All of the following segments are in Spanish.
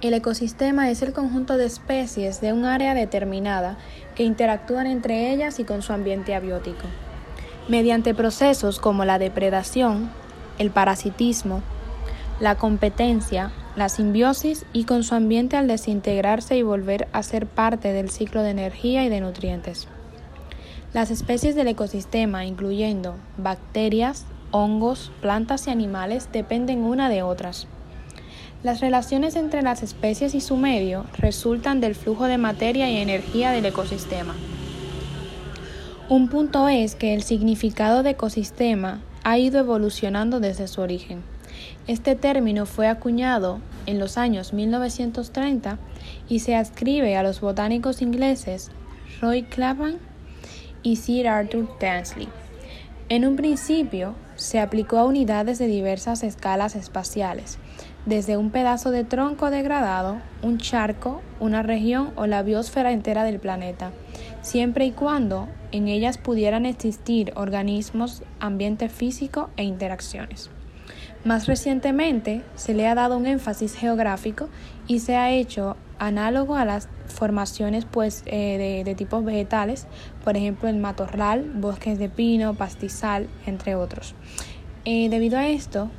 El ecosistema es el conjunto de especies de un área determinada que interactúan entre ellas y con su ambiente abiótico. Mediante procesos como la depredación, el parasitismo, la competencia, la simbiosis y con su ambiente al desintegrarse y volver a ser parte del ciclo de energía y de nutrientes. Las especies del ecosistema, incluyendo bacterias, hongos, plantas y animales, dependen una de otras. Las relaciones entre las especies y su medio resultan del flujo de materia y energía del ecosistema. Un punto es que el significado de ecosistema ha ido evolucionando desde su origen. Este término fue acuñado en los años 1930 y se adscribe a los botánicos ingleses Roy Clapham y Sir Arthur Tansley. En un principio se aplicó a unidades de diversas escalas espaciales, desde un pedazo de tronco degradado, un charco, una región o la biosfera entera del planeta, siempre y cuando en ellas pudieran existir organismos, ambiente físico e interacciones. Más recientemente se le ha dado un énfasis geográfico y se ha hecho análogo a las formaciones pues, eh, de, tipos vegetales, por ejemplo el matorral, bosques de pino, pastizal, entre otros. Eh, debido a esto,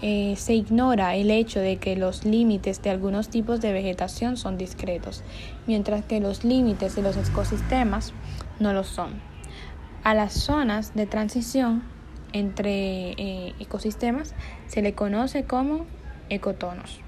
eh, se ignora el hecho de que los límites de algunos tipos de vegetación son discretos, mientras que los límites de los ecosistemas no lo son. A las zonas de transición entre eh, ecosistemas se le conoce como ecotonos.